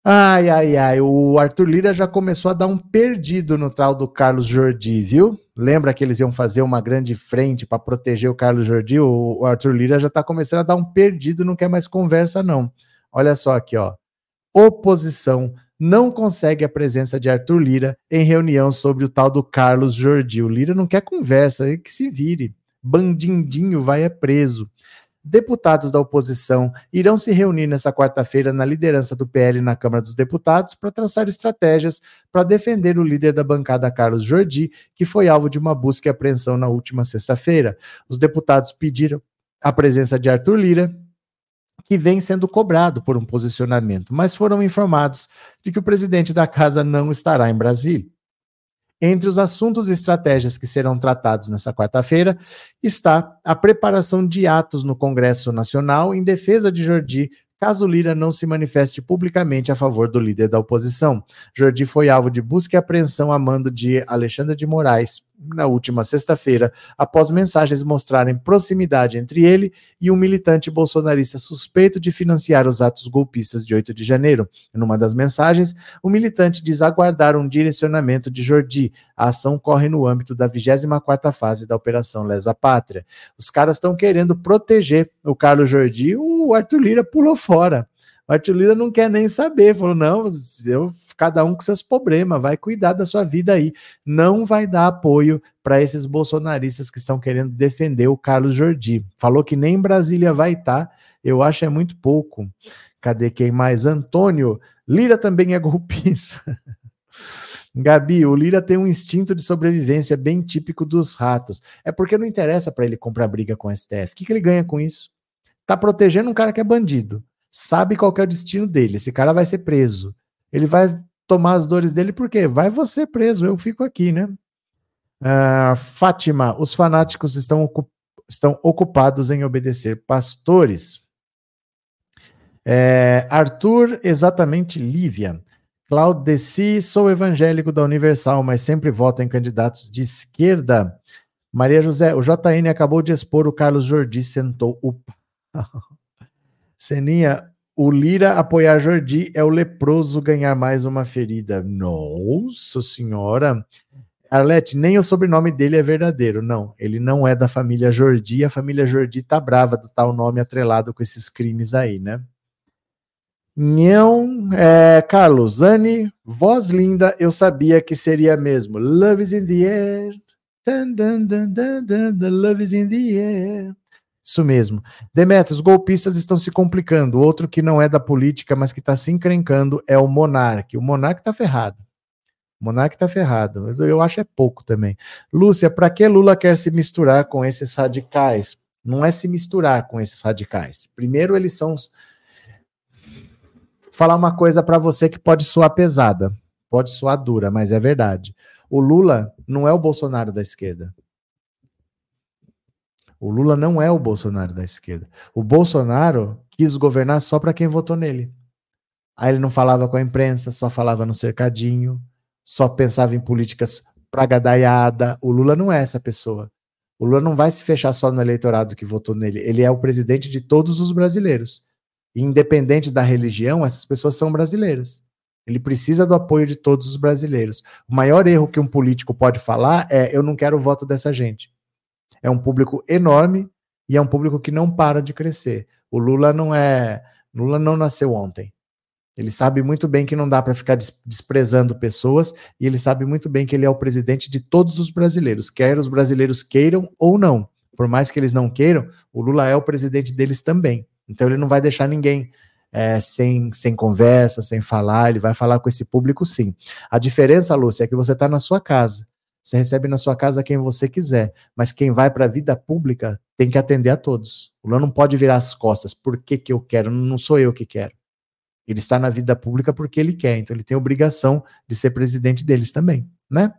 Ai, ai, ai. O Arthur Lira já começou a dar um perdido no tal do Carlos Jordi, viu? Lembra que eles iam fazer uma grande frente para proteger o Carlos Jordi? O Arthur Lira já está começando a dar um perdido, não quer mais conversa, não. Olha só aqui, ó. Oposição não consegue a presença de Arthur Lira em reunião sobre o tal do Carlos Jordi. O Lira não quer conversa, ele que se vire. Bandindinho vai é preso deputados da oposição irão se reunir nessa quarta-feira na liderança do PL na Câmara dos Deputados para traçar estratégias para defender o líder da bancada, Carlos Jordi, que foi alvo de uma busca e apreensão na última sexta-feira. Os deputados pediram a presença de Arthur Lira, que vem sendo cobrado por um posicionamento, mas foram informados de que o presidente da casa não estará em Brasília. Entre os assuntos e estratégias que serão tratados nessa quarta-feira está a preparação de atos no Congresso Nacional em defesa de Jordi caso Lira não se manifeste publicamente a favor do líder da oposição. Jordi foi alvo de busca e apreensão a mando de Alexandre de Moraes na última sexta-feira, após mensagens mostrarem proximidade entre ele e um militante bolsonarista suspeito de financiar os atos golpistas de 8 de janeiro. Numa das mensagens, o militante diz aguardar um direcionamento de Jordi. A ação corre no âmbito da 24ª fase da Operação Lesa Pátria. Os caras estão querendo proteger o Carlos Jordi, o Arthur Lira pulou fora. O Arthur Lira não quer nem saber, falou: não, eu, cada um com seus problemas, vai cuidar da sua vida aí. Não vai dar apoio para esses bolsonaristas que estão querendo defender o Carlos Jordi. Falou que nem Brasília vai estar, tá, eu acho é muito pouco. Cadê quem mais? Antônio, Lira também é golpista. [laughs] Gabi, o Lira tem um instinto de sobrevivência bem típico dos ratos. É porque não interessa para ele comprar briga com o STF. O que, que ele ganha com isso? Tá protegendo um cara que é bandido sabe qual é o destino dele. Esse cara vai ser preso. Ele vai tomar as dores dele porque vai você preso, eu fico aqui, né? Uh, Fátima, os fanáticos estão, ocup estão ocupados em obedecer pastores. É, Arthur, exatamente Lívia. Claudeci, sou evangélico da Universal, mas sempre voto em candidatos de esquerda. Maria José, o JN acabou de expor o Carlos Jordi sentou o [laughs] Seninha, o Lira apoiar Jordi é o leproso ganhar mais uma ferida. Nossa senhora. Arlete, nem o sobrenome dele é verdadeiro. Não, ele não é da família Jordi. A família Jordi tá brava do tal nome atrelado com esses crimes aí, né? Não, é, Carlos, Anne, voz linda, eu sabia que seria mesmo. Love is in the air. Dun, dun, dun, dun, dun, the love is in the air. Isso mesmo. Demetrios, os golpistas estão se complicando. Outro que não é da política, mas que está se encrencando é o Monarque. O Monarque está ferrado. O Monarque está ferrado. Mas eu acho é pouco também. Lúcia, para que Lula quer se misturar com esses radicais? Não é se misturar com esses radicais. Primeiro, eles são. Falar uma coisa para você que pode soar pesada, pode soar dura, mas é verdade. O Lula não é o Bolsonaro da esquerda. O Lula não é o Bolsonaro da esquerda. O Bolsonaro quis governar só para quem votou nele. Aí ele não falava com a imprensa, só falava no cercadinho, só pensava em políticas pra gadaiada. O Lula não é essa pessoa. O Lula não vai se fechar só no eleitorado que votou nele. Ele é o presidente de todos os brasileiros. independente da religião, essas pessoas são brasileiras. Ele precisa do apoio de todos os brasileiros. O maior erro que um político pode falar é: eu não quero o voto dessa gente. É um público enorme e é um público que não para de crescer. O Lula não é. Lula não nasceu ontem. Ele sabe muito bem que não dá para ficar desprezando pessoas e ele sabe muito bem que ele é o presidente de todos os brasileiros, quer os brasileiros queiram ou não. Por mais que eles não queiram, o Lula é o presidente deles também. Então ele não vai deixar ninguém é, sem, sem conversa, sem falar, ele vai falar com esse público sim. A diferença, Lúcia, é que você está na sua casa. Você recebe na sua casa quem você quiser, mas quem vai para a vida pública tem que atender a todos. O Lula não pode virar as costas. Por que, que eu quero? Não sou eu que quero. Ele está na vida pública porque ele quer, então ele tem obrigação de ser presidente deles também, né?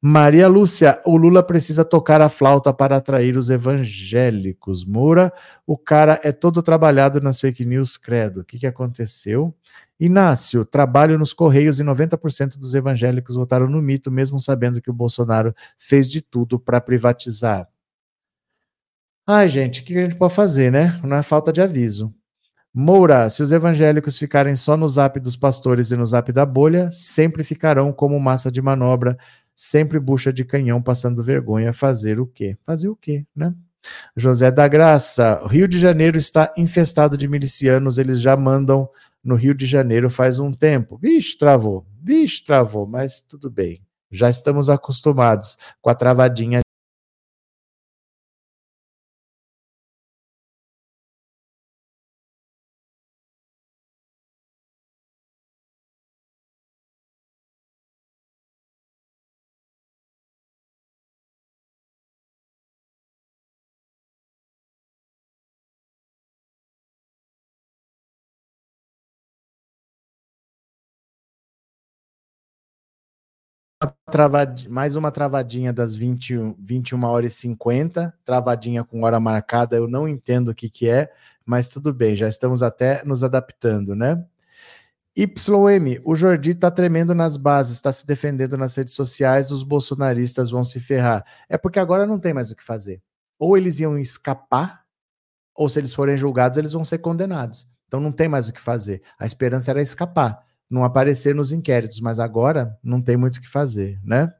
Maria Lúcia, o Lula precisa tocar a flauta para atrair os evangélicos. Moura, o cara é todo trabalhado nas fake news, credo. O que, que aconteceu? Inácio, trabalho nos Correios e 90% dos evangélicos votaram no mito, mesmo sabendo que o Bolsonaro fez de tudo para privatizar. Ai, gente, o que a gente pode fazer, né? Não é falta de aviso. Moura, se os evangélicos ficarem só no zap dos pastores e no zap da bolha, sempre ficarão como massa de manobra, sempre bucha de canhão passando vergonha. Fazer o quê? Fazer o quê, né? José da Graça, Rio de Janeiro está infestado de milicianos, eles já mandam no Rio de Janeiro faz um tempo. Vixe, travou, vixe, travou, mas tudo bem. Já estamos acostumados com a travadinha travadinha, mais uma travadinha das 20, 21 horas e 50, travadinha com hora marcada, eu não entendo o que, que é, mas tudo bem, já estamos até nos adaptando, né? YM, o Jordi tá tremendo nas bases, está se defendendo nas redes sociais, os bolsonaristas vão se ferrar. É porque agora não tem mais o que fazer. Ou eles iam escapar, ou se eles forem julgados, eles vão ser condenados. Então não tem mais o que fazer. A esperança era escapar não aparecer nos inquéritos, mas agora não tem muito o que fazer, né?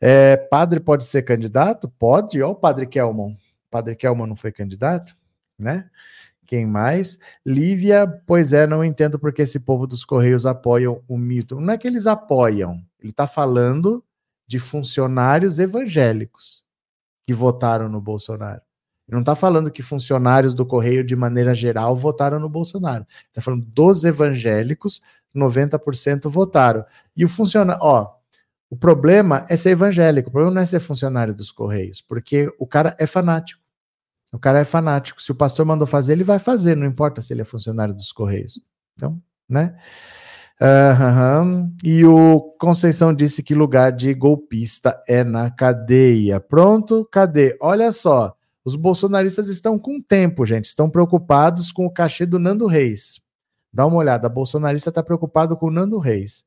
É, padre pode ser candidato? Pode. Ó, o padre Kelman. Padre Kelman não foi candidato, né? Quem mais? Lívia, pois é, não entendo porque esse povo dos Correios apoiam o mito. Não é que eles apoiam, ele está falando de funcionários evangélicos que votaram no Bolsonaro. Ele não está falando que funcionários do Correio, de maneira geral, votaram no Bolsonaro. Está falando dos evangélicos, 90% votaram. E o funcionário, ó, o problema é ser evangélico, o problema não é ser funcionário dos Correios, porque o cara é fanático. O cara é fanático. Se o pastor mandou fazer, ele vai fazer, não importa se ele é funcionário dos Correios. Então, né? Uhum. E o Conceição disse que lugar de golpista é na cadeia. Pronto, cadê? Olha só. Os bolsonaristas estão com tempo, gente. Estão preocupados com o cachê do Nando Reis. Dá uma olhada. Bolsonarista está preocupado com o Nando Reis.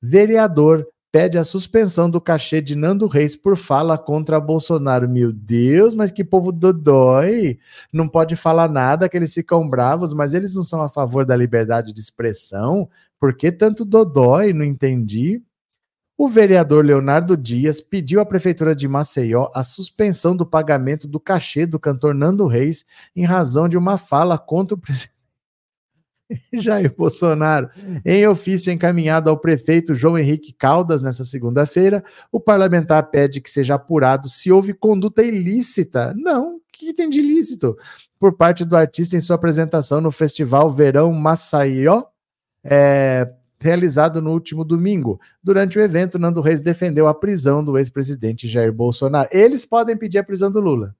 Vereador pede a suspensão do cachê de Nando Reis por fala contra Bolsonaro. Meu Deus, mas que povo dodói! Não pode falar nada, que eles ficam bravos, mas eles não são a favor da liberdade de expressão. Por que tanto dodói? Não entendi. O vereador Leonardo Dias pediu à Prefeitura de Maceió a suspensão do pagamento do cachê do cantor Nando Reis em razão de uma fala contra o presidente [laughs] Jair Bolsonaro. Em ofício encaminhado ao prefeito João Henrique Caldas nesta segunda-feira, o parlamentar pede que seja apurado se houve conduta ilícita. Não, que tem de ilícito? Por parte do artista em sua apresentação no Festival Verão Maceió, é, realizado no último domingo. Durante o evento, Nando Reis defendeu a prisão do ex-presidente Jair Bolsonaro. Eles podem pedir a prisão do Lula.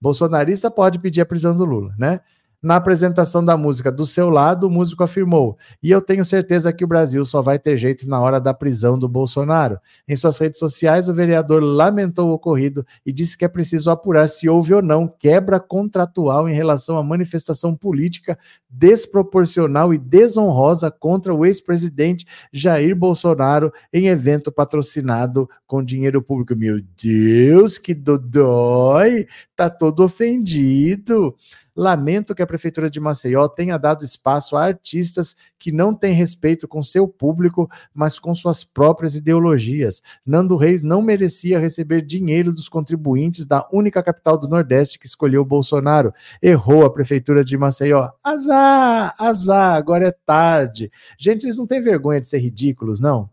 Bolsonarista pode pedir a prisão do Lula, né? Na apresentação da música Do Seu Lado, o músico afirmou: E eu tenho certeza que o Brasil só vai ter jeito na hora da prisão do Bolsonaro. Em suas redes sociais, o vereador lamentou o ocorrido e disse que é preciso apurar se houve ou não quebra contratual em relação à manifestação política desproporcional e desonrosa contra o ex-presidente Jair Bolsonaro em evento patrocinado com dinheiro público. Meu Deus, que dodói! Tá todo ofendido. Lamento que a Prefeitura de Maceió tenha dado espaço a artistas que não têm respeito com seu público, mas com suas próprias ideologias. Nando Reis não merecia receber dinheiro dos contribuintes da única capital do Nordeste que escolheu Bolsonaro. Errou a Prefeitura de Maceió. Azar, azar, agora é tarde. Gente, eles não têm vergonha de ser ridículos, não?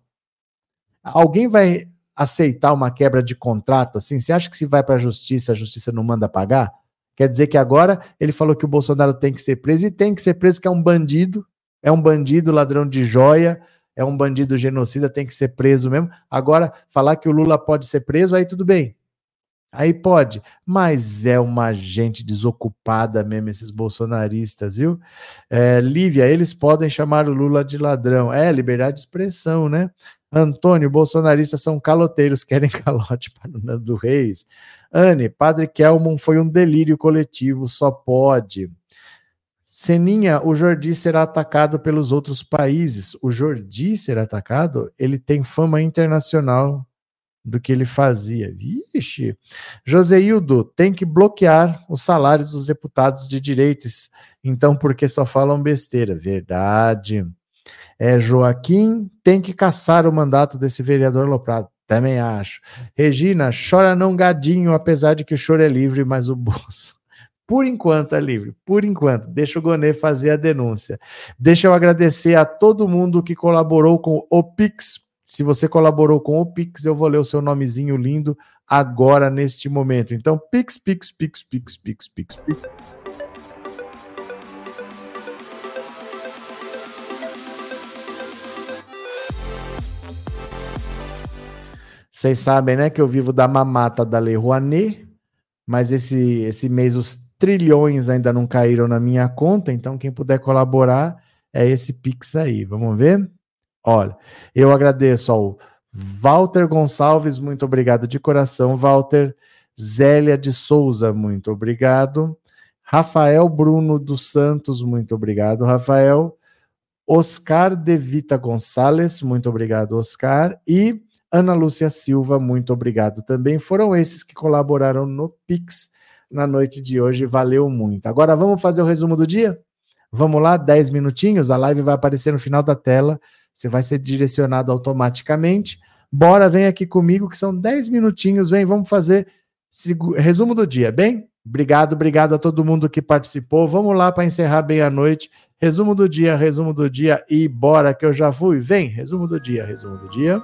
Alguém vai aceitar uma quebra de contrato assim? Você acha que se vai para a justiça, a justiça não manda pagar? Quer dizer que agora ele falou que o Bolsonaro tem que ser preso e tem que ser preso, que é um bandido, é um bandido, ladrão de joia, é um bandido genocida, tem que ser preso mesmo. Agora, falar que o Lula pode ser preso, aí tudo bem. Aí pode, mas é uma gente desocupada mesmo, esses bolsonaristas, viu? É, Lívia, eles podem chamar o Lula de ladrão. É, liberdade de expressão, né? Antônio, bolsonaristas são caloteiros, [laughs] querem calote para o Nando Reis. Anne, Padre Kelmon foi um delírio coletivo, só pode. Seninha, o Jordi será atacado pelos outros países. O Jordi será atacado? Ele tem fama internacional do que ele fazia. Vixe! Joseildo, tem que bloquear os salários dos deputados de direitos. Então, porque só falam besteira. Verdade. É, Joaquim tem que caçar o mandato desse vereador Loprado. Também acho. Regina, chora não gadinho, apesar de que o choro é livre, mas o bolso. [laughs] Por enquanto é livre, por enquanto. Deixa o Gonê fazer a denúncia. Deixa eu agradecer a todo mundo que colaborou com o Pix. Se você colaborou com o Pix, eu vou ler o seu nomezinho lindo agora, neste momento. Então, Pix, Pix, Pix, Pix, Pix, Pix, Pix. Vocês sabem, né, que eu vivo da mamata da Lei Rouanet, mas esse, esse mês os trilhões ainda não caíram na minha conta, então quem puder colaborar é esse Pix aí. Vamos ver? Olha, eu agradeço ao Walter Gonçalves, muito obrigado de coração, Walter. Zélia de Souza, muito obrigado. Rafael Bruno dos Santos, muito obrigado, Rafael. Oscar De Vita Gonçalves, muito obrigado, Oscar. E Ana Lúcia Silva, muito obrigado também. Foram esses que colaboraram no Pix na noite de hoje. Valeu muito. Agora vamos fazer o resumo do dia? Vamos lá, 10 minutinhos. A live vai aparecer no final da tela. Você vai ser direcionado automaticamente. Bora, vem aqui comigo, que são 10 minutinhos. Vem, vamos fazer resumo do dia, bem? Obrigado, obrigado a todo mundo que participou. Vamos lá para encerrar bem a noite. Resumo do dia, resumo do dia e bora que eu já fui. Vem, resumo do dia, resumo do dia.